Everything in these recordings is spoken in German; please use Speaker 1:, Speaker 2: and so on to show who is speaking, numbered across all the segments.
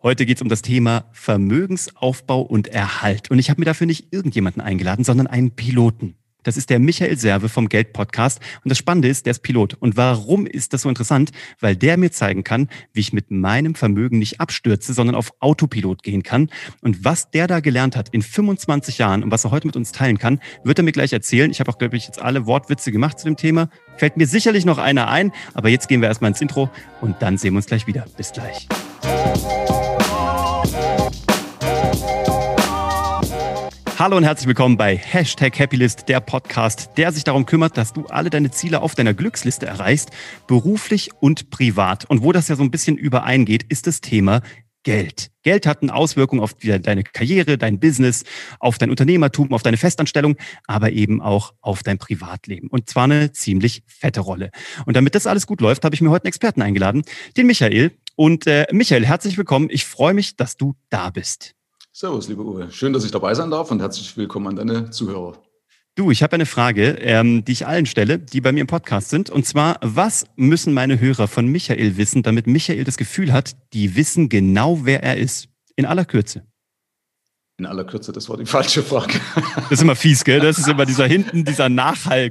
Speaker 1: Heute geht es um das Thema Vermögensaufbau und Erhalt. Und ich habe mir dafür nicht irgendjemanden eingeladen, sondern einen Piloten. Das ist der Michael Serve vom Geld Podcast. Und das Spannende ist, der ist Pilot. Und warum ist das so interessant? Weil der mir zeigen kann, wie ich mit meinem Vermögen nicht abstürze, sondern auf Autopilot gehen kann. Und was der da gelernt hat in 25 Jahren und was er heute mit uns teilen kann, wird er mir gleich erzählen. Ich habe auch, glaube ich, jetzt alle Wortwitze gemacht zu dem Thema. Fällt mir sicherlich noch einer ein. Aber jetzt gehen wir erstmal ins Intro und dann sehen wir uns gleich wieder. Bis gleich. Hallo und herzlich willkommen bei Hashtag Happylist, der Podcast, der sich darum kümmert, dass du alle deine Ziele auf deiner Glücksliste erreichst, beruflich und privat. Und wo das ja so ein bisschen übereingeht, ist das Thema Geld. Geld hat eine Auswirkung auf deine Karriere, dein Business, auf dein Unternehmertum, auf deine Festanstellung, aber eben auch auf dein Privatleben. Und zwar eine ziemlich fette Rolle. Und damit das alles gut läuft, habe ich mir heute einen Experten eingeladen, den Michael. Und äh, Michael, herzlich willkommen. Ich freue mich, dass du da bist.
Speaker 2: Servus, lieber Uwe. Schön, dass ich dabei sein darf und herzlich willkommen an deine Zuhörer.
Speaker 1: Du, ich habe eine Frage, ähm, die ich allen stelle, die bei mir im Podcast sind. Und zwar, was müssen meine Hörer von Michael wissen, damit Michael das Gefühl hat, die wissen genau, wer er ist? In aller Kürze.
Speaker 2: In aller Kürze, das war die falsche Frage.
Speaker 1: Das ist immer fies, gell? Das ist immer dieser hinten, dieser Nachhall,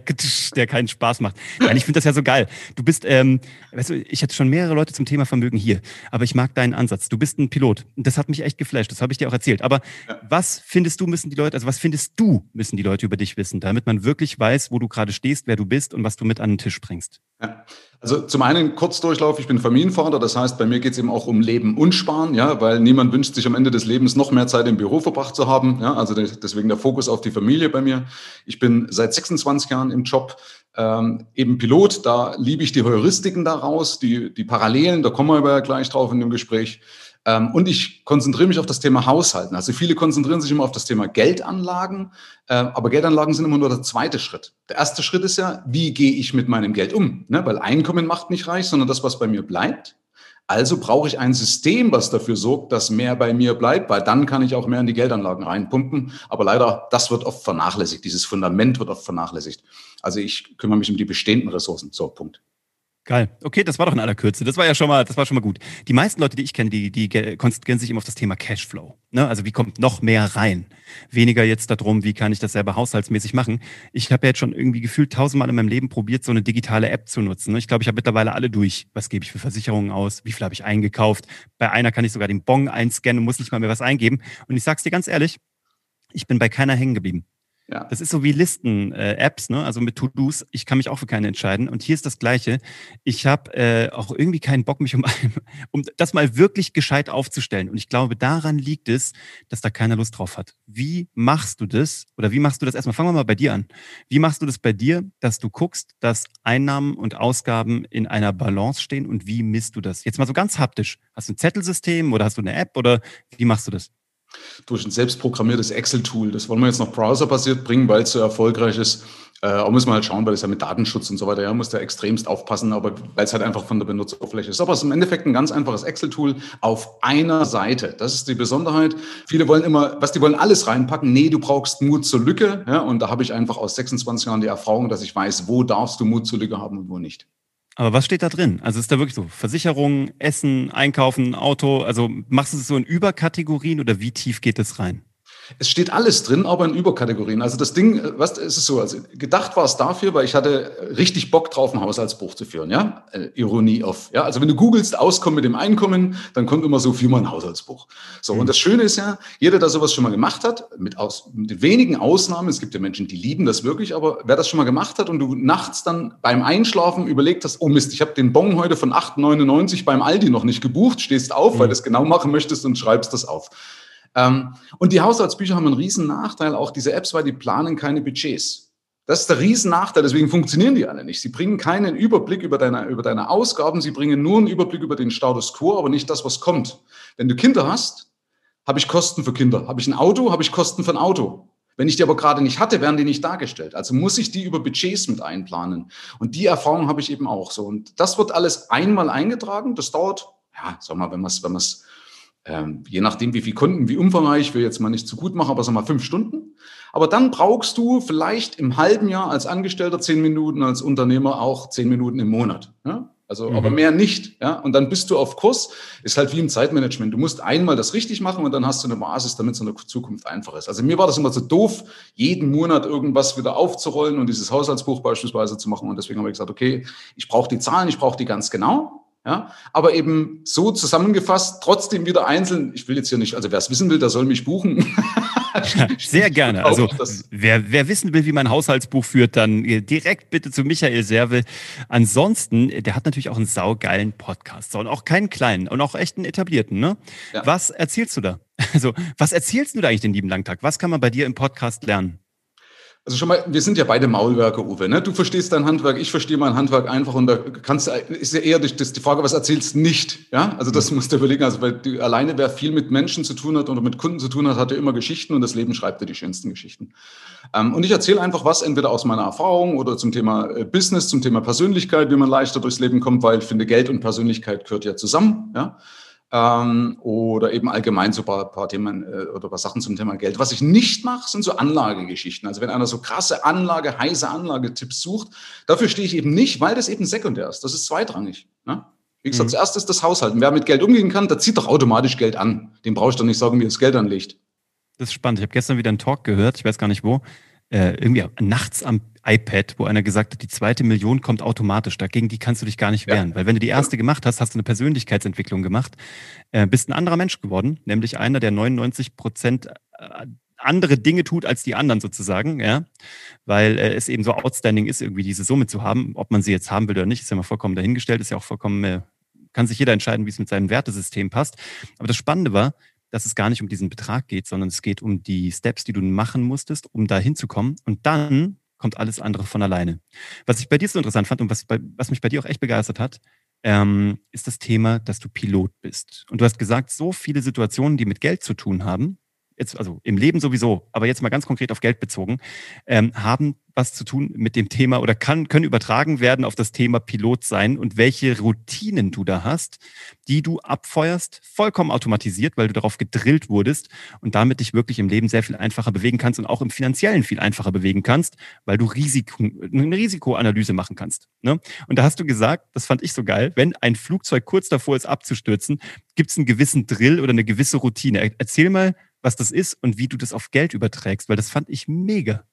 Speaker 1: der keinen Spaß macht. Nein, ich finde das ja so geil. Du bist, ähm, weißt du, ich hatte schon mehrere Leute zum Thema Vermögen hier, aber ich mag deinen Ansatz. Du bist ein Pilot das hat mich echt geflasht. Das habe ich dir auch erzählt. Aber ja. was findest du, müssen die Leute, also was findest du, müssen die Leute über dich wissen, damit man wirklich weiß, wo du gerade stehst, wer du bist und was du mit an den Tisch bringst?
Speaker 2: Ja. Also zum einen Kurzdurchlauf, ich bin Familienvater, das heißt, bei mir geht es eben auch um Leben und Sparen, ja, weil niemand wünscht sich am Ende des Lebens noch mehr Zeit im Büro verbracht zu haben. Ja, also deswegen der Fokus auf die Familie bei mir. Ich bin seit 26 Jahren im Job, ähm, eben Pilot, da liebe ich die Heuristiken daraus, die, die Parallelen, da kommen wir aber gleich drauf in dem Gespräch. Ähm, und ich konzentriere mich auf das Thema Haushalten. Also viele konzentrieren sich immer auf das Thema Geldanlagen, äh, aber Geldanlagen sind immer nur der zweite Schritt. Der erste Schritt ist ja, wie gehe ich mit meinem Geld um? Ne? Weil Einkommen macht nicht reich, sondern das, was bei mir bleibt. Also brauche ich ein System, was dafür sorgt, dass mehr bei mir bleibt, weil dann kann ich auch mehr in die Geldanlagen reinpumpen. Aber leider, das wird oft vernachlässigt. Dieses Fundament wird oft vernachlässigt. Also ich kümmere mich um die bestehenden Ressourcen. So, Punkt.
Speaker 1: Geil. Okay, das war doch in aller Kürze. Das war ja schon mal, das war schon mal gut. Die meisten Leute, die ich kenne, die, die konzentrieren sich immer auf das Thema Cashflow. Ne? Also wie kommt noch mehr rein? Weniger jetzt darum, wie kann ich das selber haushaltsmäßig machen. Ich habe ja jetzt schon irgendwie gefühlt tausendmal in meinem Leben probiert, so eine digitale App zu nutzen. Ne? Ich glaube, ich habe mittlerweile alle durch. Was gebe ich für Versicherungen aus? Wie viel habe ich eingekauft? Bei einer kann ich sogar den Bon einscannen und muss nicht mal mehr was eingeben. Und ich sag's dir ganz ehrlich, ich bin bei keiner hängen geblieben. Ja. Das ist so wie Listen-Apps, äh, ne? also mit To-Dos. Ich kann mich auch für keine entscheiden. Und hier ist das Gleiche. Ich habe äh, auch irgendwie keinen Bock, mich um, um das mal wirklich gescheit aufzustellen. Und ich glaube, daran liegt es, dass da keiner Lust drauf hat. Wie machst du das? Oder wie machst du das erstmal? Fangen wir mal bei dir an. Wie machst du das bei dir, dass du guckst, dass Einnahmen und Ausgaben in einer Balance stehen? Und wie misst du das? Jetzt mal so ganz haptisch. Hast du ein Zettelsystem oder hast du eine App oder wie machst du das?
Speaker 2: Durch ein selbstprogrammiertes Excel-Tool. Das wollen wir jetzt noch browserbasiert bringen, weil es so erfolgreich ist. Äh, auch muss man halt schauen, weil es ja mit Datenschutz und so weiter, ja, muss da extremst aufpassen, aber weil es halt einfach von der Benutzeroberfläche ist. Aber es ist im Endeffekt ein ganz einfaches Excel-Tool auf einer Seite. Das ist die Besonderheit. Viele wollen immer, was die wollen, alles reinpacken. Nee, du brauchst Mut zur Lücke. Ja, und da habe ich einfach aus 26 Jahren die Erfahrung, dass ich weiß, wo darfst du Mut zur Lücke haben und wo nicht.
Speaker 1: Aber was steht da drin? Also ist da wirklich so Versicherung, Essen, Einkaufen, Auto? Also machst du es so in Überkategorien oder wie tief geht es rein?
Speaker 2: Es steht alles drin, aber in Überkategorien. Also das Ding, was ist es so? Also gedacht war es dafür, weil ich hatte richtig Bock drauf, ein Haushaltsbuch zu führen. Ja, äh, Ironie auf. Ja, also wenn du googelst Auskommen mit dem Einkommen, dann kommt immer so viel mal ein Haushaltsbuch. So mhm. und das Schöne ist ja, jeder, der sowas schon mal gemacht hat, mit, aus, mit wenigen Ausnahmen. Es gibt ja Menschen, die lieben das wirklich, aber wer das schon mal gemacht hat und du nachts dann beim Einschlafen überlegt hast, oh Mist, ich habe den Bon heute von 8,99 beim Aldi noch nicht gebucht, stehst auf, mhm. weil du es genau machen möchtest und schreibst das auf. Ähm, und die Haushaltsbücher haben einen riesen Nachteil, auch diese Apps, weil die planen keine Budgets. Das ist der riesen Nachteil, deswegen funktionieren die alle nicht. Sie bringen keinen Überblick über deine, über deine Ausgaben, sie bringen nur einen Überblick über den Status quo, aber nicht das, was kommt. Wenn du Kinder hast, habe ich Kosten für Kinder. Habe ich ein Auto, habe ich Kosten für ein Auto. Wenn ich die aber gerade nicht hatte, werden die nicht dargestellt. Also muss ich die über Budgets mit einplanen. Und die Erfahrung habe ich eben auch so. Und das wird alles einmal eingetragen. Das dauert, ja, sag mal, wenn man es wenn ähm, je nachdem, wie viel Kunden, wie umfangreich, will jetzt mal nicht zu gut machen, aber sag mal fünf Stunden. Aber dann brauchst du vielleicht im halben Jahr als Angestellter zehn Minuten, als Unternehmer auch zehn Minuten im Monat. Ja? Also, mhm. aber mehr nicht. Ja? Und dann bist du auf Kurs. Ist halt wie im Zeitmanagement. Du musst einmal das richtig machen und dann hast du eine Basis, damit es in der Zukunft einfach ist. Also mir war das immer so doof, jeden Monat irgendwas wieder aufzurollen und dieses Haushaltsbuch beispielsweise zu machen. Und deswegen habe ich gesagt, okay, ich brauche die Zahlen, ich brauche die ganz genau. Ja, aber eben so zusammengefasst, trotzdem wieder einzeln. Ich will jetzt hier nicht, also wer es wissen will, der soll mich buchen.
Speaker 1: Sehr gerne. Also wer, wer wissen will, wie man ein Haushaltsbuch führt, dann direkt bitte zu Michael Serve. Ansonsten, der hat natürlich auch einen saugeilen Podcast. und auch keinen kleinen und auch echt einen etablierten. Ne? Ja. Was erzählst du da? Also, was erzählst du da eigentlich den lieben Langtag? Was kann man bei dir im Podcast lernen?
Speaker 2: Also schon mal, wir sind ja beide Maulwerker, Uwe. Ne? Du verstehst dein Handwerk, ich verstehe mein Handwerk einfach und da kannst du, ist ja eher das, die Frage, was erzählst du nicht? Ja, also das musst du überlegen. Also weil du, alleine, wer viel mit Menschen zu tun hat oder mit Kunden zu tun hat, hat ja immer Geschichten und das Leben schreibt dir die schönsten Geschichten. Ähm, und ich erzähle einfach was, entweder aus meiner Erfahrung oder zum Thema äh, Business, zum Thema Persönlichkeit, wie man leichter durchs Leben kommt, weil ich finde, Geld und Persönlichkeit gehört ja zusammen. Ja ähm, oder eben allgemein so ein paar, paar Themen äh, oder ein paar Sachen zum Thema Geld. Was ich nicht mache, sind so Anlagegeschichten. Also wenn einer so krasse Anlage, heiße Anlagetipps sucht, dafür stehe ich eben nicht, weil das eben sekundär ist. Das ist zweitrangig. Ne? Wie gesagt, mhm. zuerst ist das Haushalten. Wer mit Geld umgehen kann, der zieht doch automatisch Geld an. Dem brauche ich doch nicht sagen, wie das Geld anlegt.
Speaker 1: Das ist spannend. Ich habe gestern wieder einen Talk gehört, ich weiß gar nicht wo, äh, irgendwie nachts am iPad, wo einer gesagt hat, die zweite Million kommt automatisch. Dagegen die kannst du dich gar nicht wehren. Ja. Weil wenn du die erste gemacht hast, hast du eine Persönlichkeitsentwicklung gemacht, äh, bist ein anderer Mensch geworden, nämlich einer, der 99 Prozent äh, andere Dinge tut als die anderen sozusagen, ja, weil äh, es eben so outstanding ist, irgendwie diese Summe zu haben. Ob man sie jetzt haben will oder nicht, ist ja mal vollkommen dahingestellt, ist ja auch vollkommen, äh, kann sich jeder entscheiden, wie es mit seinem Wertesystem passt. Aber das Spannende war, dass es gar nicht um diesen Betrag geht, sondern es geht um die Steps, die du machen musstest, um da hinzukommen. Und dann kommt alles andere von alleine. Was ich bei dir so interessant fand und was, bei, was mich bei dir auch echt begeistert hat, ähm, ist das Thema, dass du Pilot bist. Und du hast gesagt, so viele Situationen, die mit Geld zu tun haben, jetzt, also im Leben sowieso, aber jetzt mal ganz konkret auf Geld bezogen, ähm, haben was zu tun mit dem Thema oder kann, können übertragen werden auf das Thema Pilot sein und welche Routinen du da hast, die du abfeuerst, vollkommen automatisiert, weil du darauf gedrillt wurdest und damit dich wirklich im Leben sehr viel einfacher bewegen kannst und auch im finanziellen viel einfacher bewegen kannst, weil du Risiko, eine Risikoanalyse machen kannst. Ne? Und da hast du gesagt, das fand ich so geil, wenn ein Flugzeug kurz davor ist abzustürzen, gibt es einen gewissen Drill oder eine gewisse Routine. Erzähl mal, was das ist und wie du das auf Geld überträgst, weil das fand ich mega.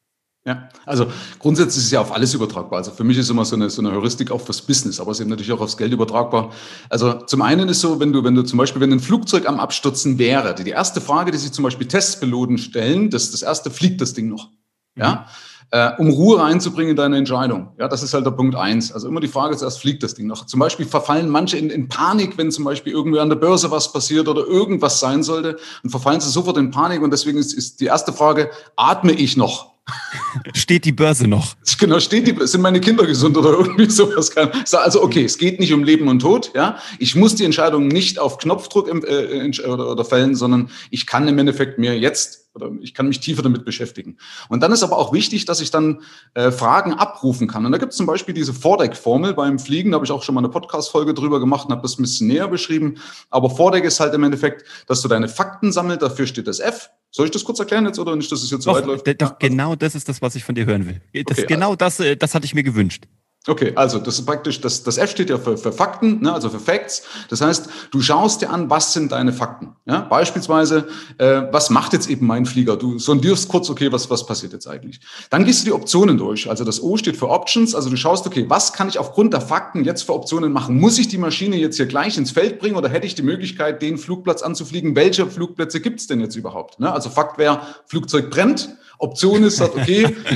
Speaker 2: Ja, also grundsätzlich ist es ja auf alles übertragbar. Also für mich ist immer so eine, so eine Heuristik auch fürs Business, aber es ist eben natürlich auch aufs Geld übertragbar. Also zum einen ist so, wenn du, wenn du zum Beispiel, wenn ein Flugzeug am Abstürzen wäre, die, die erste Frage, die sich zum Beispiel Testpiloten stellen, das, das erste, fliegt das Ding noch? Ja. Mhm äh, um Ruhe reinzubringen in deine Entscheidung. Ja, das ist halt der Punkt eins. Also immer die Frage zuerst, fliegt das Ding noch? Zum Beispiel verfallen manche in, in Panik, wenn zum Beispiel irgendwie an der Börse was passiert oder irgendwas sein sollte und verfallen sie sofort in Panik und deswegen ist, ist die erste Frage, atme ich noch?
Speaker 1: Steht die Börse noch?
Speaker 2: Genau, steht die, sind meine Kinder gesund oder irgendwie sowas? Also okay, es geht nicht um Leben und Tod. Ja, ich muss die Entscheidung nicht auf Knopfdruck äh, oder, oder fällen, sondern ich kann im Endeffekt mir jetzt oder ich kann mich tiefer damit beschäftigen. Und dann ist aber auch wichtig, dass ich dann äh, Fragen abrufen kann. Und da gibt es zum Beispiel diese Vordeck-Formel beim Fliegen, da habe ich auch schon mal eine Podcast-Folge drüber gemacht und habe das ein bisschen näher beschrieben. Aber Vordeck ist halt im Endeffekt, dass du deine Fakten sammelst, dafür steht das F. Soll ich das kurz erklären jetzt oder nicht, dass es jetzt
Speaker 1: so weit läuft? Doch, genau das ist das, was ich von dir hören will. Das, okay, genau das, äh, das hatte ich mir gewünscht.
Speaker 2: Okay, also das ist praktisch, das, das F steht ja für, für Fakten, ne, also für Facts. Das heißt, du schaust dir an, was sind deine Fakten. Ja? Beispielsweise, äh, was macht jetzt eben mein Flieger? Du sondierst kurz, okay, was, was passiert jetzt eigentlich? Dann gehst du die Optionen durch. Also das O steht für Options, also du schaust, okay, was kann ich aufgrund der Fakten jetzt für Optionen machen? Muss ich die Maschine jetzt hier gleich ins Feld bringen oder hätte ich die Möglichkeit, den Flugplatz anzufliegen? Welche Flugplätze gibt es denn jetzt überhaupt? Ne? Also Fakt wäre, Flugzeug brennt. Option ist, sagt, okay.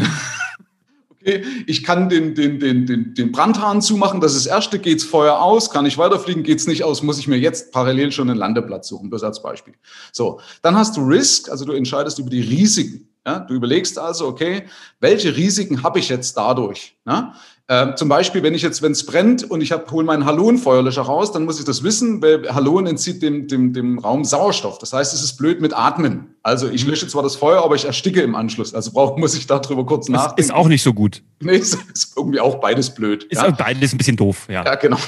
Speaker 2: ich kann den, den, den, den, den Brandhahn zumachen, das ist das erste, geht's Feuer aus, kann ich weiterfliegen, geht's nicht aus, muss ich mir jetzt parallel schon einen Landeplatz suchen, das als Beispiel. So, dann hast du Risk, also du entscheidest über die Risiken. Ja? Du überlegst also, okay, welche Risiken habe ich jetzt dadurch? Ja? Äh, zum Beispiel, wenn ich jetzt, wenn es brennt und ich hole meinen Halonfeuerlöscher raus, dann muss ich das wissen, weil Halon entzieht dem, dem, dem Raum Sauerstoff. Das heißt, es ist blöd mit Atmen. Also ich lösche zwar das Feuer, aber ich ersticke im Anschluss. Also brauch, muss ich darüber kurz nachdenken.
Speaker 1: Ist auch nicht so gut.
Speaker 2: Nee, ist, ist irgendwie auch beides blöd.
Speaker 1: Ist ja? beides ein bisschen doof, ja.
Speaker 2: Ja, genau.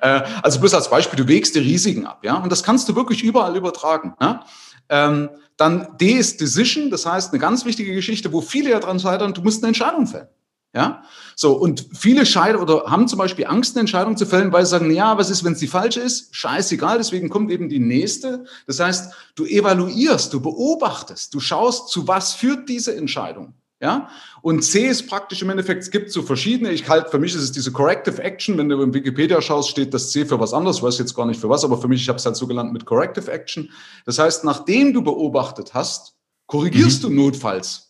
Speaker 2: Äh, also bloß als Beispiel, du wägst die Risiken ab, ja. Und das kannst du wirklich überall übertragen. Ja? Ähm, dann D ist Decision, das heißt eine ganz wichtige Geschichte, wo viele ja dran scheitern, du musst eine Entscheidung fällen. Ja, so und viele scheitern oder haben zum Beispiel Angst, eine Entscheidung zu fällen, weil sie sagen, ja, was ist, wenn es die falsche ist? Scheißegal, deswegen kommt eben die nächste. Das heißt, du evaluierst, du beobachtest, du schaust, zu was führt diese Entscheidung. Ja? Und C ist praktisch im Endeffekt, es gibt so verschiedene, ich halte, für mich ist es diese Corrective Action, wenn du in Wikipedia schaust, steht das C für was anderes, ich weiß jetzt gar nicht für was, aber für mich, ich habe es halt so genannt mit Corrective Action. Das heißt, nachdem du beobachtet hast, korrigierst mhm. du notfalls.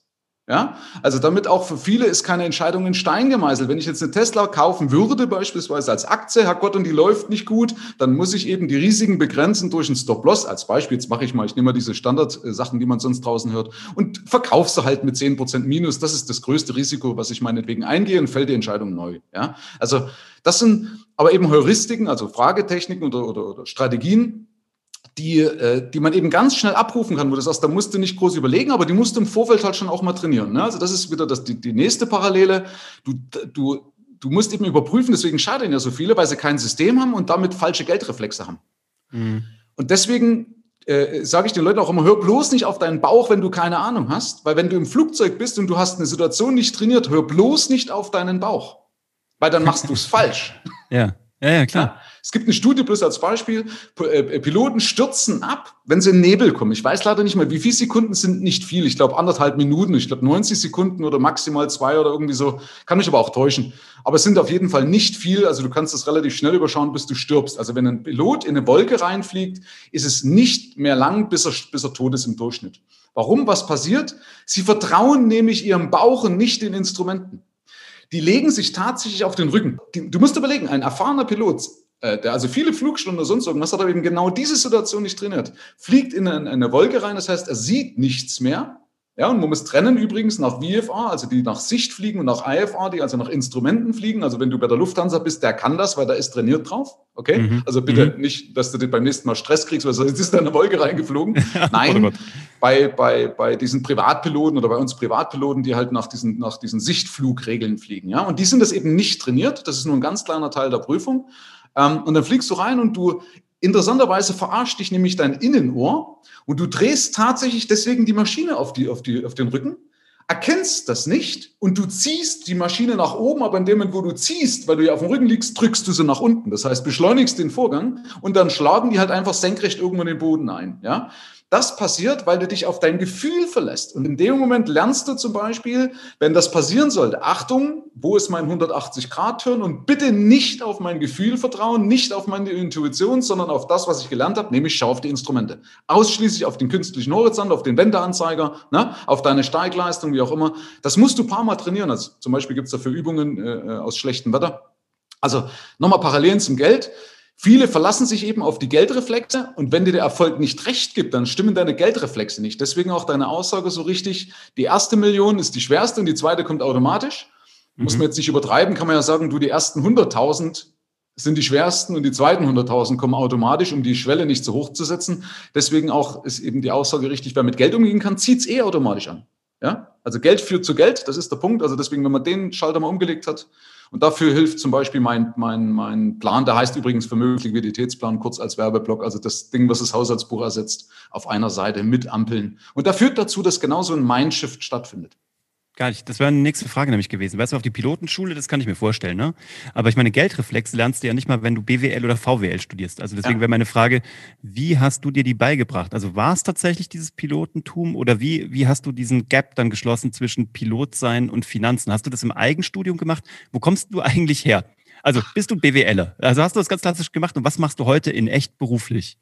Speaker 2: Ja, also damit auch für viele ist keine Entscheidung in Stein gemeißelt. Wenn ich jetzt eine Tesla kaufen würde, beispielsweise als Aktie, Herrgott, und die läuft nicht gut, dann muss ich eben die Risiken begrenzen durch einen Stop-Loss. Als Beispiel, jetzt mache ich mal, ich nehme mal diese Standardsachen, die man sonst draußen hört, und verkaufe sie halt mit zehn Prozent Minus. Das ist das größte Risiko, was ich meinetwegen eingehe und fällt die Entscheidung neu. Ja, also das sind aber eben Heuristiken, also Fragetechniken oder, oder, oder Strategien, die, äh, die man eben ganz schnell abrufen kann, wo du sagst, da musst du nicht groß überlegen, aber die musst du im Vorfeld halt schon auch mal trainieren. Ne? Also das ist wieder das, die, die nächste Parallele. Du, du, du musst eben überprüfen, deswegen scheitern ja so viele, weil sie kein System haben und damit falsche Geldreflexe haben. Mhm. Und deswegen äh, sage ich den Leuten auch immer, hör bloß nicht auf deinen Bauch, wenn du keine Ahnung hast, weil wenn du im Flugzeug bist und du hast eine Situation nicht trainiert, hör bloß nicht auf deinen Bauch, weil dann machst du es falsch.
Speaker 1: Ja. Ja, ja, klar. Ja?
Speaker 2: Es gibt eine Studie bloß als Beispiel. Äh, Piloten stürzen ab, wenn sie in Nebel kommen. Ich weiß leider nicht mehr, wie viele Sekunden sind nicht viel. Ich glaube anderthalb Minuten. Ich glaube 90 Sekunden oder maximal zwei oder irgendwie so. Kann mich aber auch täuschen. Aber es sind auf jeden Fall nicht viel. Also du kannst das relativ schnell überschauen, bis du stirbst. Also wenn ein Pilot in eine Wolke reinfliegt, ist es nicht mehr lang, bis er, bis er tot ist im Durchschnitt. Warum? Was passiert? Sie vertrauen nämlich ihrem Bauch und nicht den Instrumenten die legen sich tatsächlich auf den Rücken. du musst überlegen, ein erfahrener Pilot, der also viele Flugstunden oder sonst irgendwas hat, aber eben genau diese Situation nicht trainiert, fliegt in eine, eine Wolke rein, das heißt, er sieht nichts mehr, ja, und man muss trennen übrigens nach VFA, also die nach Sicht fliegen und nach IFA, die also nach Instrumenten fliegen. Also wenn du bei der Lufthansa bist, der kann das, weil da ist trainiert drauf. Okay? Mhm. Also bitte mhm. nicht, dass du dir beim nächsten Mal Stress kriegst, weil sonst ist da eine Wolke reingeflogen. Nein, oh bei, bei, bei diesen Privatpiloten oder bei uns Privatpiloten, die halt nach diesen, nach diesen Sichtflugregeln fliegen. Ja, und die sind das eben nicht trainiert. Das ist nur ein ganz kleiner Teil der Prüfung. Ähm, und dann fliegst du rein und du Interessanterweise verarscht dich nämlich dein Innenohr und du drehst tatsächlich deswegen die Maschine auf, die, auf, die, auf den Rücken, erkennst das nicht und du ziehst die Maschine nach oben, aber in dem Moment, wo du ziehst, weil du ja auf dem Rücken liegst, drückst du sie nach unten. Das heißt, beschleunigst den Vorgang und dann schlagen die halt einfach senkrecht irgendwo in den Boden ein. Ja? Das passiert, weil du dich auf dein Gefühl verlässt. Und in dem Moment lernst du zum Beispiel, wenn das passieren sollte, Achtung, wo ist mein 180-Grad-Turn? Und bitte nicht auf mein Gefühl vertrauen, nicht auf meine Intuition, sondern auf das, was ich gelernt habe, nämlich schau auf die Instrumente. Ausschließlich auf den künstlichen Horizont, auf den Wendeanzeiger, ne, auf deine Steigleistung, wie auch immer. Das musst du ein paar Mal trainieren. Also zum Beispiel gibt es dafür Übungen äh, aus schlechtem Wetter. Also nochmal Parallelen zum Geld. Viele verlassen sich eben auf die Geldreflexe und wenn dir der Erfolg nicht recht gibt, dann stimmen deine Geldreflexe nicht. Deswegen auch deine Aussage so richtig, die erste Million ist die schwerste und die zweite kommt automatisch. Mhm. Muss man jetzt nicht übertreiben, kann man ja sagen, du, die ersten 100.000 sind die schwersten und die zweiten 100.000 kommen automatisch, um die Schwelle nicht zu hoch zu setzen. Deswegen auch ist eben die Aussage richtig, wer mit Geld umgehen kann, zieht es eh automatisch an. Ja? Also Geld führt zu Geld, das ist der Punkt. Also deswegen, wenn man den Schalter mal umgelegt hat, und dafür hilft zum Beispiel mein, mein, mein Plan, der heißt übrigens Vermögensliquiditätsplan, kurz als Werbeblock, also das Ding, was das Haushaltsbuch ersetzt, auf einer Seite mit Ampeln. Und da führt dazu, dass genauso ein Mindshift stattfindet.
Speaker 1: Gar nicht. Das wäre eine nächste Frage nämlich gewesen. Weißt du, auf die Pilotenschule, das kann ich mir vorstellen, ne? Aber ich meine, Geldreflexe lernst du ja nicht mal, wenn du BWL oder VWL studierst. Also deswegen ja. wäre meine Frage, wie hast du dir die beigebracht? Also war es tatsächlich dieses Pilotentum oder wie, wie hast du diesen Gap dann geschlossen zwischen Pilotsein und Finanzen? Hast du das im Eigenstudium gemacht? Wo kommst du eigentlich her? Also bist du BWLer? Also hast du das ganz klassisch gemacht und was machst du heute in echt beruflich?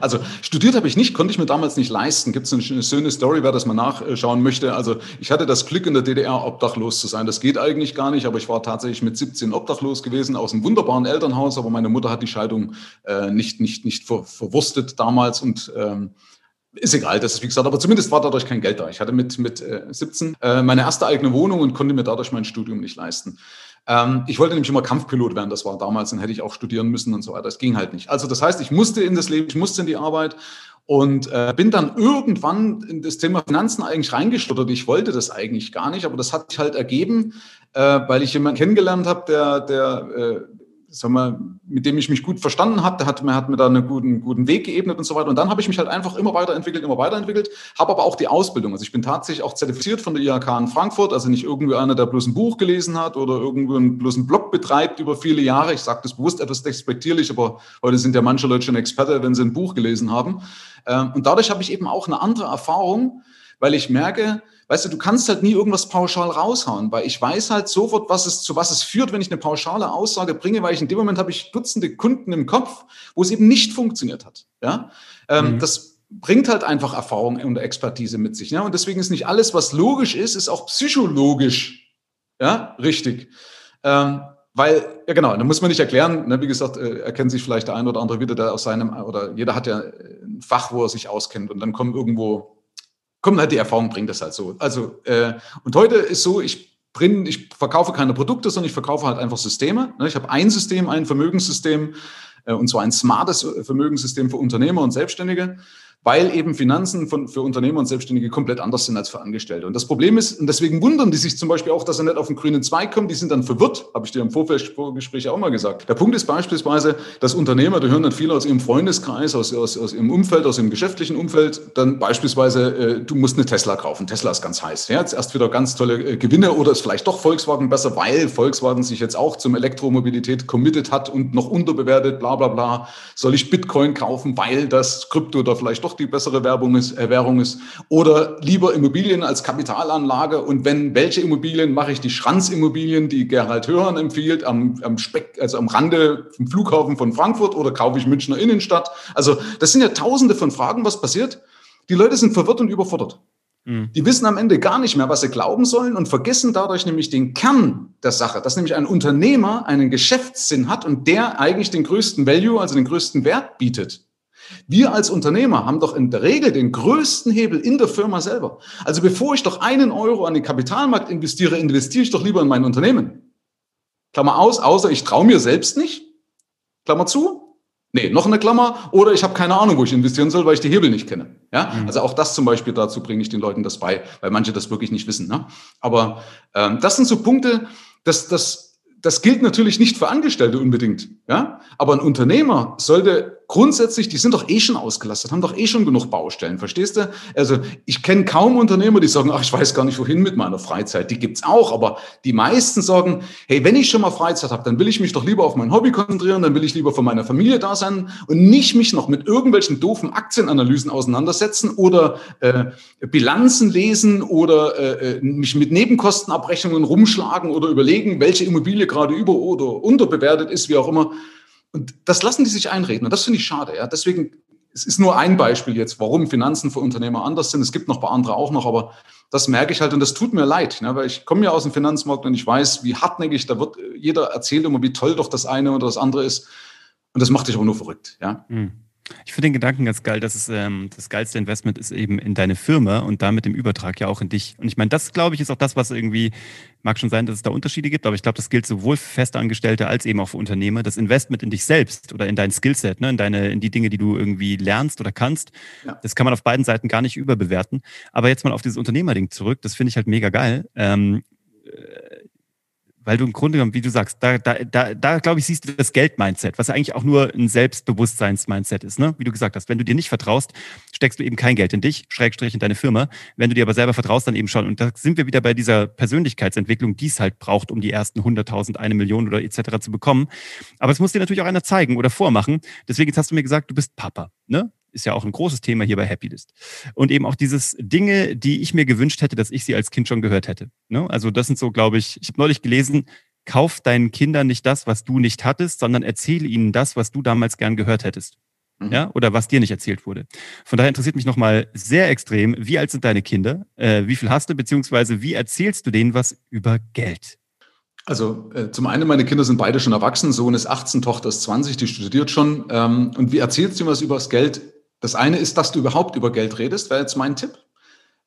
Speaker 2: Also studiert habe ich nicht, konnte ich mir damals nicht leisten. Gibt es eine schöne Story, wer das mal nachschauen möchte. Also ich hatte das Glück, in der DDR obdachlos zu sein. Das geht eigentlich gar nicht, aber ich war tatsächlich mit 17 obdachlos gewesen, aus einem wunderbaren Elternhaus, aber meine Mutter hat die Scheidung äh, nicht, nicht, nicht ver, verwurstet damals und ähm, ist egal, das ist wie gesagt, aber zumindest war dadurch kein Geld da. Ich hatte mit, mit äh, 17 äh, meine erste eigene Wohnung und konnte mir dadurch mein Studium nicht leisten. Ähm, ich wollte nämlich immer Kampfpilot werden, das war damals, dann hätte ich auch studieren müssen und so weiter. Das ging halt nicht. Also das heißt, ich musste in das Leben, ich musste in die Arbeit und äh, bin dann irgendwann in das Thema Finanzen eigentlich reingestottert. Ich wollte das eigentlich gar nicht, aber das hat sich halt ergeben, äh, weil ich jemanden kennengelernt habe, der, der äh, sag mal, mit dem ich mich gut verstanden habe, der hat, mir, hat mir da einen guten, guten Weg geebnet und so weiter. Und dann habe ich mich halt einfach immer weiterentwickelt, immer weiterentwickelt, habe aber auch die Ausbildung. Also ich bin tatsächlich auch zertifiziert von der IHK in Frankfurt, also nicht irgendwie einer, der bloß ein Buch gelesen hat oder irgendwie bloß einen Blog betreibt über viele Jahre. Ich sage das bewusst etwas despektierlich, aber heute sind ja manche Leute schon Experte, wenn sie ein Buch gelesen haben. Ähm, und dadurch habe ich eben auch eine andere Erfahrung, weil ich merke, weißt du, du kannst halt nie irgendwas pauschal raushauen, weil ich weiß halt sofort, was es, zu was es führt, wenn ich eine pauschale Aussage bringe, weil ich in dem Moment habe ich Dutzende Kunden im Kopf, wo es eben nicht funktioniert hat. Ja, ähm, mhm. das bringt halt einfach Erfahrung und Expertise mit sich. Ja? Und deswegen ist nicht alles, was logisch ist, ist auch psychologisch ja, richtig. Ähm, weil, ja genau, da muss man nicht erklären, ne, wie gesagt, äh, erkennt sich vielleicht der eine oder andere wieder, der aus seinem, oder jeder hat ja ein Fach, wo er sich auskennt und dann kommen irgendwo kommt halt die Erfahrung, bringt das halt so. Also, äh, und heute ist so, ich bring, ich verkaufe keine Produkte, sondern ich verkaufe halt einfach Systeme. Ne? Ich habe ein System, ein Vermögenssystem, äh, und zwar ein smartes Vermögenssystem für Unternehmer und Selbstständige weil eben Finanzen von, für Unternehmer und Selbstständige komplett anders sind als für Angestellte. Und das Problem ist, und deswegen wundern die sich zum Beispiel auch, dass er nicht auf den grünen Zweig kommt, die sind dann verwirrt, habe ich dir im Vorgespräch auch mal gesagt. Der Punkt ist beispielsweise, dass Unternehmer, da hören dann viele aus ihrem Freundeskreis, aus, aus, aus ihrem Umfeld, aus ihrem geschäftlichen Umfeld, dann beispielsweise, äh, du musst eine Tesla kaufen. Tesla ist ganz heiß. Ja, jetzt erst wieder ganz tolle äh, Gewinne oder ist vielleicht doch Volkswagen besser, weil Volkswagen sich jetzt auch zum Elektromobilität committed hat und noch unterbewertet, bla bla bla. Soll ich Bitcoin kaufen, weil das Krypto da vielleicht doch die bessere Werbung ist, äh, Währung ist. Oder lieber Immobilien als Kapitalanlage. Und wenn welche Immobilien, mache ich die Schranzimmobilien, die Gerhard Hörhan empfiehlt, am, am Speck, also am Rande vom Flughafen von Frankfurt oder kaufe ich Münchner Innenstadt? Also das sind ja tausende von Fragen, was passiert. Die Leute sind verwirrt und überfordert. Mhm. Die wissen am Ende gar nicht mehr, was sie glauben sollen und vergessen dadurch nämlich den Kern der Sache, dass nämlich ein Unternehmer einen Geschäftssinn hat und der eigentlich den größten Value, also den größten Wert bietet. Wir als Unternehmer haben doch in der Regel den größten Hebel in der Firma selber. Also bevor ich doch einen Euro an den Kapitalmarkt investiere, investiere ich doch lieber in mein Unternehmen. Klammer aus, außer ich traue mir selbst nicht. Klammer zu. Nee, noch eine Klammer. Oder ich habe keine Ahnung, wo ich investieren soll, weil ich die Hebel nicht kenne. Ja, mhm. also auch das zum Beispiel dazu bringe ich den Leuten das bei, weil manche das wirklich nicht wissen. Ne? Aber ähm, das sind so Punkte, dass das das gilt natürlich nicht für Angestellte unbedingt, ja. Aber ein Unternehmer sollte grundsätzlich, die sind doch eh schon ausgelastet, haben doch eh schon genug Baustellen, verstehst du? Also ich kenne kaum Unternehmer, die sagen, ach, ich weiß gar nicht wohin mit meiner Freizeit. Die gibt's auch, aber die meisten sagen, hey, wenn ich schon mal Freizeit habe, dann will ich mich doch lieber auf mein Hobby konzentrieren, dann will ich lieber für meine Familie da sein und nicht mich noch mit irgendwelchen doofen Aktienanalysen auseinandersetzen oder äh, Bilanzen lesen oder äh, äh mich mit Nebenkostenabrechnungen rumschlagen oder überlegen, welche Immobilie gerade über- oder unterbewertet ist, wie auch immer. Und das lassen die sich einreden. Und das finde ich schade. Ja? Deswegen, es ist nur ein Beispiel jetzt, warum Finanzen für Unternehmer anders sind. Es gibt noch ein paar andere auch noch, aber das merke ich halt und das tut mir leid, ne? weil ich komme ja aus dem Finanzmarkt und ich weiß, wie hartnäckig da wird. Jeder erzählt immer, wie toll doch das eine oder das andere ist. Und das macht dich aber nur verrückt. Ja. Mhm.
Speaker 1: Ich finde den Gedanken ganz geil, dass es ähm, das geilste Investment ist eben in deine Firma und damit im Übertrag ja auch in dich. Und ich meine, das glaube ich ist auch das, was irgendwie, mag schon sein, dass es da Unterschiede gibt, aber ich glaube, das gilt sowohl für Festangestellte als eben auch für Unternehmer. Das Investment in dich selbst oder in dein Skillset, ne, in deine, in die Dinge, die du irgendwie lernst oder kannst, ja. das kann man auf beiden Seiten gar nicht überbewerten. Aber jetzt mal auf dieses Unternehmerding zurück, das finde ich halt mega geil. Ähm, weil du im Grunde genommen, wie du sagst, da, da, da, da glaube ich, siehst du das Geld-Mindset, was ja eigentlich auch nur ein Selbstbewusstseins-Mindset ist, ne? Wie du gesagt hast, wenn du dir nicht vertraust, steckst du eben kein Geld in dich, Schrägstrich in deine Firma. Wenn du dir aber selber vertraust, dann eben schon. Und da sind wir wieder bei dieser Persönlichkeitsentwicklung, die es halt braucht, um die ersten 100.000, eine Million oder etc. zu bekommen. Aber es muss dir natürlich auch einer zeigen oder vormachen. Deswegen jetzt hast du mir gesagt, du bist Papa, ne? Ist ja auch ein großes Thema hier bei Happylist. Und eben auch dieses Dinge, die ich mir gewünscht hätte, dass ich sie als Kind schon gehört hätte. Ne? Also das sind so, glaube ich, ich habe neulich gelesen, kauf deinen Kindern nicht das, was du nicht hattest, sondern erzähle ihnen das, was du damals gern gehört hättest. Mhm. Ja, oder was dir nicht erzählt wurde. Von daher interessiert mich nochmal sehr extrem, wie alt sind deine Kinder? Äh, wie viel hast du, beziehungsweise wie erzählst du denen was über Geld?
Speaker 2: Also äh, zum einen, meine Kinder sind beide schon erwachsen. Sohn ist 18, Tochter ist 20, die studiert schon. Ähm, und wie erzählst du was über das Geld? Das eine ist, dass du überhaupt über Geld redest, wäre jetzt mein Tipp.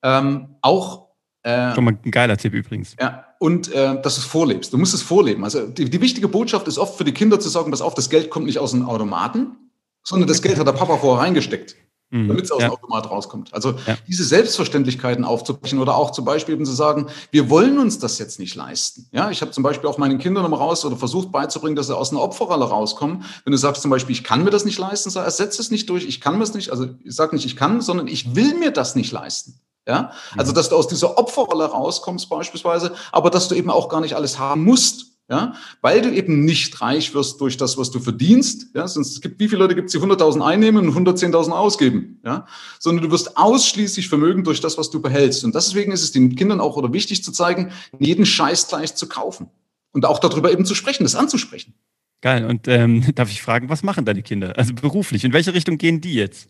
Speaker 2: Ähm, auch
Speaker 1: äh, Schon mal ein geiler Tipp übrigens.
Speaker 2: Ja, und äh, dass du es vorlebst. Du musst es vorleben. Also die, die, wichtige Botschaft ist oft für die Kinder zu sagen, pass auf, das Geld kommt nicht aus dem Automaten, sondern das Geld hat der Papa vorher reingesteckt. Mhm. damit es aus ja. dem Automat rauskommt. Also ja. diese Selbstverständlichkeiten aufzubrechen oder auch zum Beispiel eben zu sagen, wir wollen uns das jetzt nicht leisten. Ja, ich habe zum Beispiel auch meinen Kindern immer raus oder versucht beizubringen, dass sie aus einer Opferrolle rauskommen. Wenn du sagst zum Beispiel, ich kann mir das nicht leisten, sag, ersetze es nicht durch, ich kann mir es nicht, also ich sage nicht, ich kann, sondern ich will mir das nicht leisten. Ja, also mhm. dass du aus dieser Opferrolle rauskommst beispielsweise, aber dass du eben auch gar nicht alles haben musst ja, weil du eben nicht reich wirst durch das, was du verdienst, ja, sonst es gibt, wie viele Leute gibt es, die 100.000 einnehmen und 110.000 ausgeben, ja, sondern du wirst ausschließlich Vermögen durch das, was du behältst. Und deswegen ist es den Kindern auch oder wichtig zu zeigen, jeden Scheiß gleich zu kaufen und auch darüber eben zu sprechen, das anzusprechen.
Speaker 1: Geil. Und ähm, darf ich fragen, was machen deine Kinder? Also beruflich, in welche Richtung gehen die jetzt?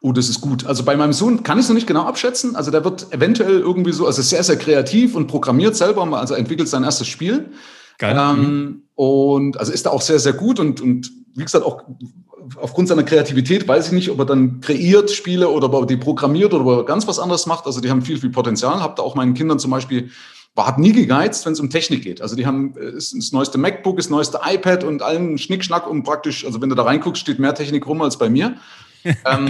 Speaker 2: Oh, das ist gut. Also bei meinem Sohn kann ich es noch nicht genau abschätzen. Also der wird eventuell irgendwie so, also sehr, sehr kreativ und programmiert selber, also entwickelt sein erstes Spiel. Geil. Ähm, mhm. und also ist da auch sehr, sehr gut und, und wie gesagt, auch aufgrund seiner Kreativität weiß ich nicht, ob er dann kreiert Spiele oder ob er die programmiert oder ob er ganz was anderes macht. Also die haben viel, viel Potenzial. Hab da auch meinen Kindern zum Beispiel war, hat nie gegeizt, wenn es um Technik geht. Also die haben das, das neueste MacBook, das neueste iPad und allen Schnickschnack und praktisch, also wenn du da reinguckst, steht mehr Technik rum als bei mir. ähm,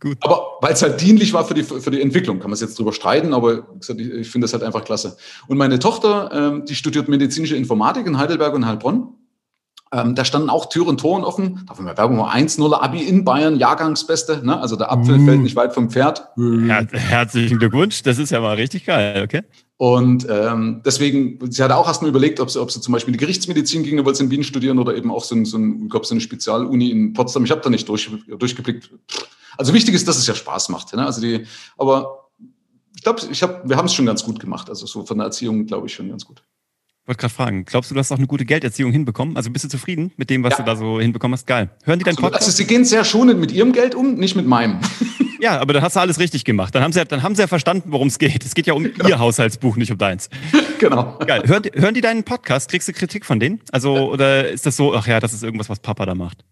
Speaker 2: Gut. Aber weil es halt dienlich war für die, für die Entwicklung, kann man es jetzt drüber streiten, aber ich, ich finde das halt einfach klasse. Und meine Tochter, ähm, die studiert medizinische Informatik in Heidelberg und Heilbronn. Ähm, da standen auch Tür und Toren offen. Darf man Werbung 1-0 Abi in Bayern, Jahrgangsbeste. Ne? Also der Apfel mm. fällt nicht weit vom Pferd.
Speaker 1: Her herzlichen Glückwunsch, das ist ja mal richtig geil, okay?
Speaker 2: Und ähm, deswegen, sie hatte auch erst mal überlegt, ob sie, ob sie zum Beispiel die Gerichtsmedizin ging, wollte sie in Wien studieren oder eben auch so, ein, so, ein, ich glaube, so eine Spezialuni in Potsdam. Ich habe da nicht durch, durchgeblickt. Also wichtig ist, dass es ja Spaß macht. Ne? Also die, aber ich glaube, ich hab, wir haben es schon ganz gut gemacht. Also so von der Erziehung glaube ich schon ganz gut.
Speaker 1: Ich wollte gerade fragen, glaubst du, du hast auch eine gute Gelderziehung hinbekommen? Also bist du zufrieden mit dem, was ja. du da so hinbekommen hast? Geil. Hören die deinen Podcast?
Speaker 2: Also sie gehen sehr schonend mit ihrem Geld um, nicht mit meinem.
Speaker 1: Ja, aber dann hast du alles richtig gemacht. Dann haben sie, dann haben sie ja verstanden, worum es geht. Es geht ja um genau. ihr Haushaltsbuch, nicht um deins. Genau. Geil. Hören, hören die deinen Podcast? Kriegst du Kritik von denen? Also, ja. oder ist das so, ach ja, das ist irgendwas, was Papa da macht?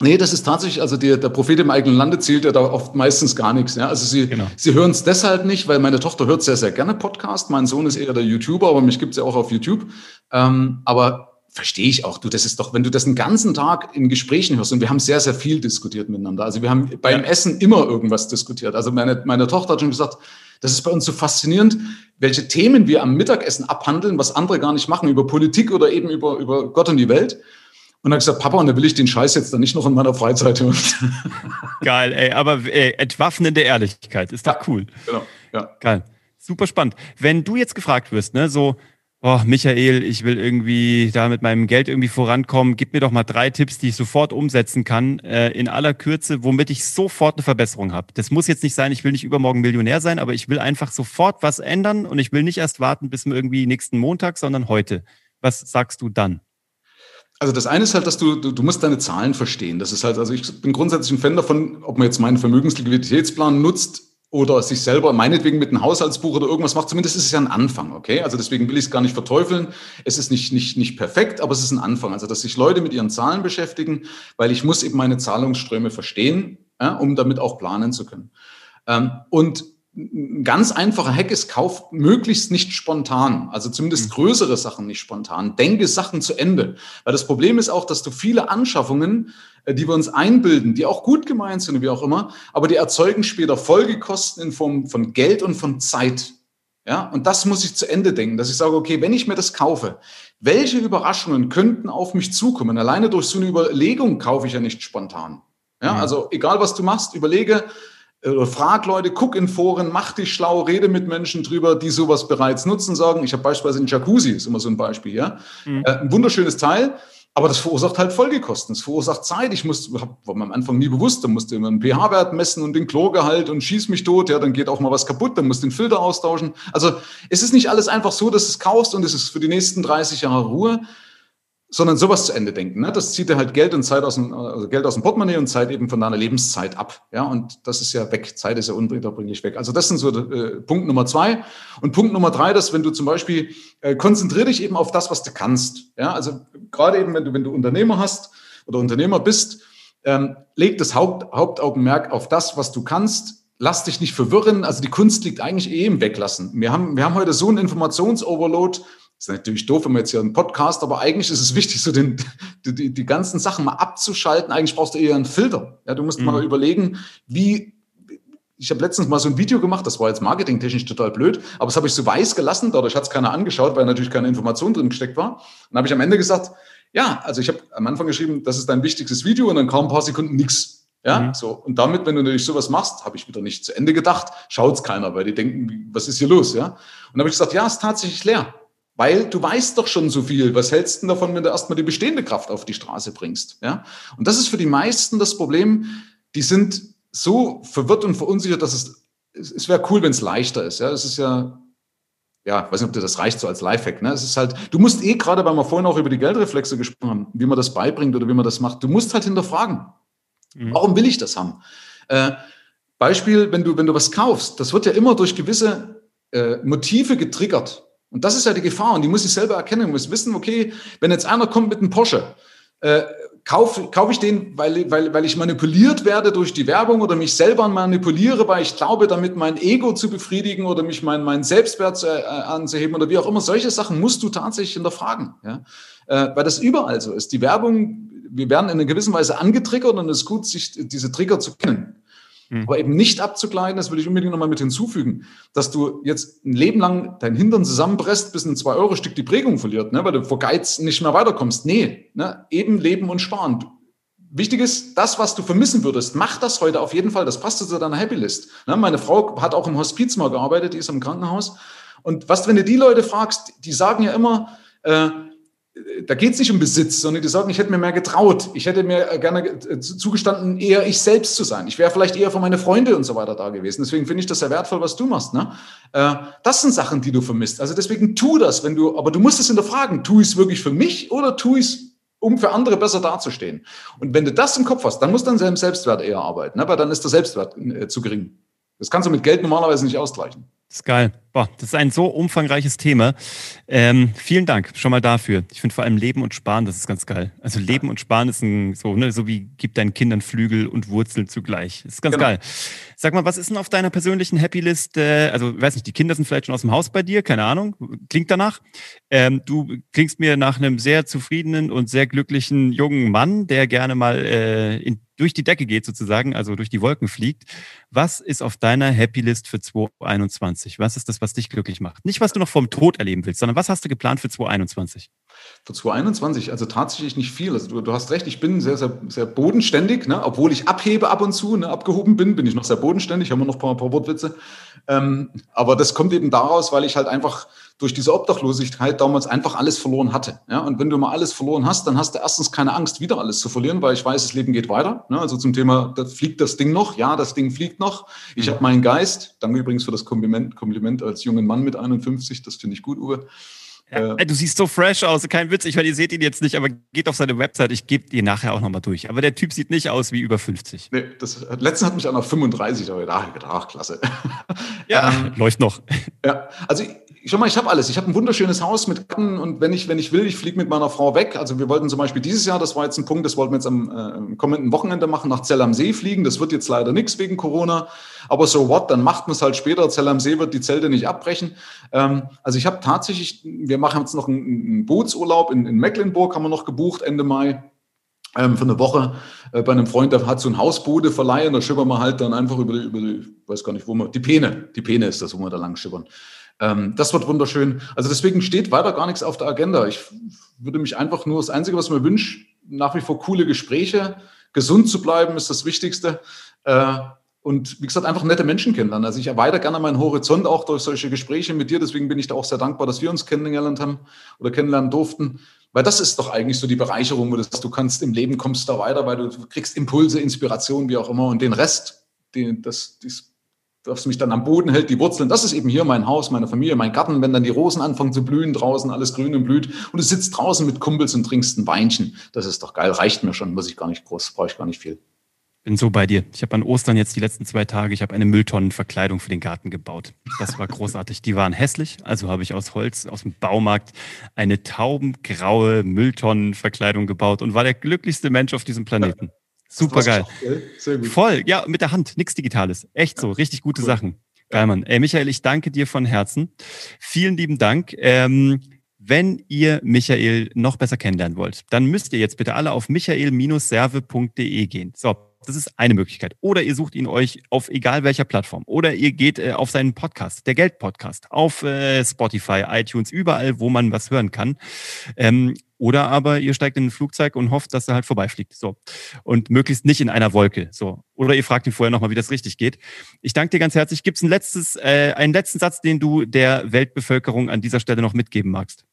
Speaker 2: Nee, das ist tatsächlich, also der, der Prophet im eigenen Lande zählt ja da oft meistens gar nichts. Ja? Also sie, genau. sie hören es deshalb nicht, weil meine Tochter hört sehr, sehr gerne Podcast. Mein Sohn ist eher der YouTuber, aber mich gibt es ja auch auf YouTube. Ähm, aber verstehe ich auch. Du, das ist doch, wenn du das den ganzen Tag in Gesprächen hörst, und wir haben sehr, sehr viel diskutiert miteinander. Also wir haben beim ja. Essen immer irgendwas diskutiert. Also meine, meine Tochter hat schon gesagt, das ist bei uns so faszinierend, welche Themen wir am Mittagessen abhandeln, was andere gar nicht machen, über Politik oder eben über, über Gott und die Welt. Und dann gesagt, Papa, und da will ich den Scheiß jetzt dann nicht noch in meiner Freizeit hören.
Speaker 1: Geil, ey, aber ey, entwaffnende Ehrlichkeit, ist doch ja, cool. Genau, ja. Geil. Super spannend. Wenn du jetzt gefragt wirst, ne, so, oh, Michael, ich will irgendwie da mit meinem Geld irgendwie vorankommen. Gib mir doch mal drei Tipps, die ich sofort umsetzen kann, äh, in aller Kürze, womit ich sofort eine Verbesserung habe. Das muss jetzt nicht sein, ich will nicht übermorgen Millionär sein, aber ich will einfach sofort was ändern und ich will nicht erst warten bis irgendwie nächsten Montag, sondern heute. Was sagst du dann?
Speaker 2: Also das eine ist halt, dass du, du, du musst deine Zahlen verstehen. Das ist halt, also ich bin grundsätzlich ein Fan davon, ob man jetzt meinen Vermögensliquiditätsplan nutzt, oder sich selber meinetwegen mit einem Haushaltsbuch oder irgendwas macht, zumindest ist es ja ein Anfang, okay? Also deswegen will ich es gar nicht verteufeln. Es ist nicht, nicht, nicht perfekt, aber es ist ein Anfang. Also dass sich Leute mit ihren Zahlen beschäftigen, weil ich muss eben meine Zahlungsströme verstehen, ja, um damit auch planen zu können. Ähm, und ein ganz einfacher Hack ist, kauf möglichst nicht spontan, also zumindest mhm. größere Sachen nicht spontan. Denke Sachen zu Ende. Weil das Problem ist auch, dass du viele Anschaffungen, äh, die wir uns einbilden, die auch gut gemeint sind, wie auch immer, aber die erzeugen später Folgekosten in Form von Geld und von Zeit. Ja, und das muss ich zu Ende denken, dass ich sage, okay, wenn ich mir das kaufe, welche Überraschungen könnten auf mich zukommen? Alleine durch so eine Überlegung kaufe ich ja nicht spontan. Ja, mhm. also egal was du machst, überlege, oder frag Leute, guck in Foren, mach dich schlau, rede mit Menschen drüber, die sowas bereits nutzen, sagen. Ich habe beispielsweise einen Jacuzzi, ist immer so ein Beispiel, ja. Mhm. Äh, ein wunderschönes Teil, aber das verursacht halt Folgekosten. Das verursacht Zeit. Ich muss, war mir am Anfang nie bewusst, da musste immer einen pH-Wert messen und den Chlorgehalt und schieß mich tot. Ja, dann geht auch mal was kaputt, dann musst du den Filter austauschen. Also es ist nicht alles einfach so, dass du es kaufst und es ist für die nächsten 30 Jahre Ruhe, sondern sowas zu Ende denken. Ne? Das zieht dir halt Geld und Zeit aus dem, also Geld aus dem Portemonnaie und Zeit eben von deiner Lebenszeit ab. Ja, und das ist ja weg. Zeit ist ja unwiederbringlich weg. Also das sind so äh, Punkt Nummer zwei. Und Punkt Nummer drei, dass wenn du zum Beispiel äh, konzentriere dich eben auf das, was du kannst. Ja, also gerade eben, wenn du, wenn du Unternehmer hast oder Unternehmer bist, ähm, leg das Haupt, Hauptaugenmerk auf das, was du kannst lass dich nicht verwirren. Also die Kunst liegt eigentlich eh im Weglassen. Wir haben, wir haben heute so einen Informationsoverload ist natürlich doof, wenn wir jetzt hier einen Podcast, aber eigentlich ist es wichtig, so den, die, die ganzen Sachen mal abzuschalten. Eigentlich brauchst du eher einen Filter. Ja, du musst mhm. mal überlegen, wie ich habe letztens mal so ein Video gemacht, das war jetzt marketingtechnisch total blöd, aber das habe ich so weiß gelassen, dadurch hat es keiner angeschaut, weil natürlich keine Information drin gesteckt war. Und dann habe ich am Ende gesagt, ja, also ich habe am Anfang geschrieben, das ist dein wichtigstes Video und dann kam ein paar Sekunden nichts. Ja, mhm. so. Und damit, wenn du natürlich sowas machst, habe ich wieder nicht zu Ende gedacht, schaut es keiner, weil die denken, was ist hier los, ja? Und dann habe ich gesagt, ja, es ist tatsächlich leer. Weil du weißt doch schon so viel. Was hältst du davon, wenn du erstmal die bestehende Kraft auf die Straße bringst? Ja? Und das ist für die meisten das Problem. Die sind so verwirrt und verunsichert, dass es, es wäre cool, wenn es leichter ist. Ja, es ist ja, ja, weiß nicht, ob dir das reicht so als Lifehack. Ne? Es ist halt, du musst eh gerade, weil wir vorhin auch über die Geldreflexe gesprochen haben, wie man das beibringt oder wie man das macht, du musst halt hinterfragen. Mhm. Warum will ich das haben? Äh, Beispiel, wenn du, wenn du was kaufst, das wird ja immer durch gewisse äh, Motive getriggert. Und das ist ja die Gefahr und die muss ich selber erkennen. Ich muss wissen, okay, wenn jetzt einer kommt mit einem Porsche, äh, kaufe kauf ich den, weil, weil, weil ich manipuliert werde durch die Werbung oder mich selber manipuliere, weil ich glaube, damit mein Ego zu befriedigen oder mich mein, mein Selbstwert zu, äh, anzuheben oder wie auch immer. Solche Sachen musst du tatsächlich hinterfragen. Ja? Äh, weil das überall so ist. Die Werbung, wir werden in einer gewissen Weise angetriggert und es ist gut, sich diese Trigger zu kennen. Mhm. Aber eben nicht abzugleiten, das will ich unbedingt nochmal mit hinzufügen, dass du jetzt ein Leben lang dein Hintern zusammenpresst, bis ein 2-Euro-Stück die Prägung verliert, ne, weil du vor Geiz nicht mehr weiterkommst. Nee, ne, eben leben und sparen. Wichtig ist, das, was du vermissen würdest, mach das heute auf jeden Fall. Das passt zu deiner Happy List. Ne, meine Frau hat auch im Hospiz mal gearbeitet, die ist im Krankenhaus. Und was, wenn du die Leute fragst, die sagen ja immer, äh, da geht es nicht um Besitz, sondern die sagen, ich hätte mir mehr getraut. Ich hätte mir gerne äh, zugestanden, eher ich selbst zu sein. Ich wäre vielleicht eher für meine Freunde und so weiter da gewesen. Deswegen finde ich das sehr wertvoll, was du machst. Ne? Äh, das sind Sachen, die du vermisst. Also deswegen tu das, wenn du, aber du musst es hinterfragen. Tu ich es wirklich für mich oder tu ich es, um für andere besser dazustehen? Und wenn du das im Kopf hast, dann muss dein Selbstwert eher arbeiten, ne? weil dann ist der Selbstwert äh, zu gering. Das kannst du mit Geld normalerweise nicht ausgleichen.
Speaker 1: Das ist geil. Boah, das ist ein so umfangreiches Thema. Ähm, vielen Dank schon mal dafür. Ich finde vor allem Leben und Sparen, das ist ganz geil. Also Leben und Sparen ist ein, so, ne, so wie gib deinen Kindern Flügel und Wurzeln zugleich. Das ist ganz genau. geil. Sag mal, was ist denn auf deiner persönlichen Happy List? Äh, also, weiß nicht, die Kinder sind vielleicht schon aus dem Haus bei dir, keine Ahnung. Klingt danach. Ähm, du klingst mir nach einem sehr zufriedenen und sehr glücklichen jungen Mann, der gerne mal äh, in durch die Decke geht sozusagen, also durch die Wolken fliegt. Was ist auf deiner Happy List für 2021? Was ist das, was dich glücklich macht? Nicht, was du noch vom Tod erleben willst, sondern was hast du geplant für 2021?
Speaker 2: Für 2021, also tatsächlich nicht viel. Also du, du hast recht, ich bin sehr, sehr, sehr bodenständig, ne? obwohl ich abhebe ab und zu, ne? abgehoben bin, bin ich noch sehr bodenständig, haben wir noch ein paar, paar Wortwitze. Ähm, aber das kommt eben daraus, weil ich halt einfach durch diese Obdachlosigkeit damals einfach alles verloren hatte. Ja? Und wenn du mal alles verloren hast, dann hast du erstens keine Angst, wieder alles zu verlieren, weil ich weiß, das Leben geht weiter. Ne? Also zum Thema, da fliegt das Ding noch. Ja, das Ding fliegt noch. Ich mhm. habe meinen Geist. Danke übrigens für das Kompliment, Kompliment als jungen Mann mit 51. Das finde ich gut, Uwe.
Speaker 1: Ja, äh, du siehst so fresh aus, kein Witz. Ich meine, ihr seht ihn jetzt nicht, aber geht auf seine Website. Ich gebe dir nachher auch nochmal durch. Aber der Typ sieht nicht aus wie über 50.
Speaker 2: Nee, das, letztens hat mich einer 35 da gedacht, ach, klasse.
Speaker 1: Ja, ähm, läuft noch.
Speaker 2: Ja, also schau mal, ich habe alles. Ich habe ein wunderschönes Haus mit Garten und wenn ich, wenn ich will, ich fliege mit meiner Frau weg. Also wir wollten zum Beispiel dieses Jahr, das war jetzt ein Punkt, das wollten wir jetzt am äh, kommenden Wochenende machen, nach Zell am See fliegen. Das wird jetzt leider nichts wegen Corona. Aber so what, dann macht man es halt später. Zell am See wird die Zelte nicht abbrechen. Ähm, also ich habe tatsächlich, wir machen jetzt noch einen, einen Bootsurlaub in, in Mecklenburg, haben wir noch gebucht Ende Mai ähm, für eine Woche äh, bei einem Freund, der hat so ein Hausboote verleihen, da schippern wir halt dann einfach über die, über die, weiß gar nicht, wo wir, die Peene, die Peene ist das, wo wir da lang schippern. Ähm, das wird wunderschön. Also deswegen steht weiter gar nichts auf der Agenda. Ich würde mich einfach nur, das Einzige, was mir wünsche, nach wie vor coole Gespräche. Gesund zu bleiben ist das Wichtigste. Äh, und wie gesagt, einfach nette Menschen kennenlernen. Also ich erweitere gerne meinen Horizont auch durch solche Gespräche mit dir. Deswegen bin ich da auch sehr dankbar, dass wir uns kennengelernt haben oder kennenlernen durften. Weil das ist doch eigentlich so die Bereicherung, wo du kannst im Leben kommst da weiter, weil du kriegst Impulse, Inspiration, wie auch immer. Und den Rest, den, das, das was mich dann am Boden hält, die Wurzeln. Das ist eben hier mein Haus, meine Familie, mein Garten. Wenn dann die Rosen anfangen zu blühen draußen, alles grün und blüht und du sitzt draußen mit Kumpels und trinkst ein Weinchen. Das ist doch geil, reicht mir schon, muss ich gar nicht groß, brauche ich gar nicht viel.
Speaker 1: Bin so bei dir. Ich habe an Ostern jetzt die letzten zwei Tage, ich habe eine Mülltonnenverkleidung für den Garten gebaut. Das war großartig. Die waren hässlich, also habe ich aus Holz aus dem Baumarkt eine taubengraue Mülltonnenverkleidung gebaut und war der glücklichste Mensch auf diesem Planeten. Super geil. Voll, ja, mit der Hand, nichts Digitales. Echt so, richtig gute cool. Sachen. Geil, Mann. Ey, Michael, ich danke dir von Herzen. Vielen lieben Dank. Ähm, Wenn ihr Michael noch besser kennenlernen wollt, dann müsst ihr jetzt bitte alle auf michael-serve.de gehen. So, das ist eine Möglichkeit. Oder ihr sucht ihn euch auf egal welcher Plattform. Oder ihr geht äh, auf seinen Podcast, der Geld-Podcast, auf äh, Spotify, iTunes, überall, wo man was hören kann. Ähm, oder aber ihr steigt in ein Flugzeug und hofft, dass er halt vorbeifliegt. So. Und möglichst nicht in einer Wolke. So. Oder ihr fragt ihn vorher nochmal, wie das richtig geht. Ich danke dir ganz herzlich. Gibt es ein äh, einen letzten Satz, den du der Weltbevölkerung an dieser Stelle noch mitgeben magst?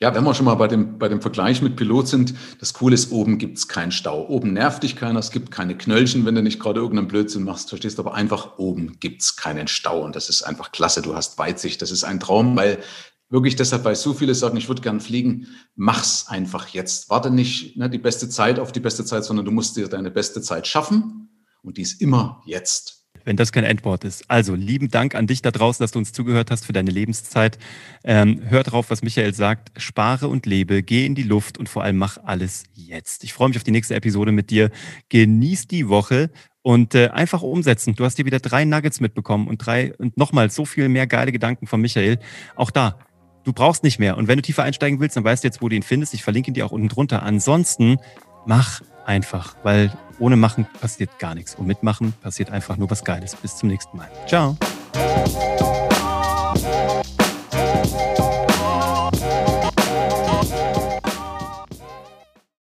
Speaker 2: Ja, wenn wir schon mal bei dem, bei dem Vergleich mit Pilot sind, das Coole ist, oben gibt es keinen Stau. Oben nervt dich keiner, es gibt keine Knöllchen, wenn du nicht gerade irgendeinen Blödsinn machst, verstehst du, aber einfach oben gibt es keinen Stau und das ist einfach klasse. Du hast Weitsicht, das ist ein Traum, weil wirklich deshalb, weil so viele sagen, ich würde gern fliegen, mach's einfach jetzt. Warte nicht ne, die beste Zeit auf die beste Zeit, sondern du musst dir deine beste Zeit schaffen und die ist immer jetzt
Speaker 1: wenn das kein Endwort ist. Also, lieben Dank an dich da draußen, dass du uns zugehört hast für deine Lebenszeit. Ähm, hör drauf, was Michael sagt. Spare und lebe, geh in die Luft und vor allem mach alles jetzt. Ich freue mich auf die nächste Episode mit dir. Genieß die Woche und äh, einfach umsetzen. Du hast dir wieder drei Nuggets mitbekommen und drei und nochmal so viel mehr geile Gedanken von Michael. Auch da, du brauchst nicht mehr. Und wenn du tiefer einsteigen willst, dann weißt du jetzt, wo du ihn findest. Ich verlinke ihn dir auch unten drunter. Ansonsten mach einfach, weil ohne Machen passiert gar nichts. Und mitmachen passiert einfach nur was Geiles. Bis zum nächsten Mal. Ciao.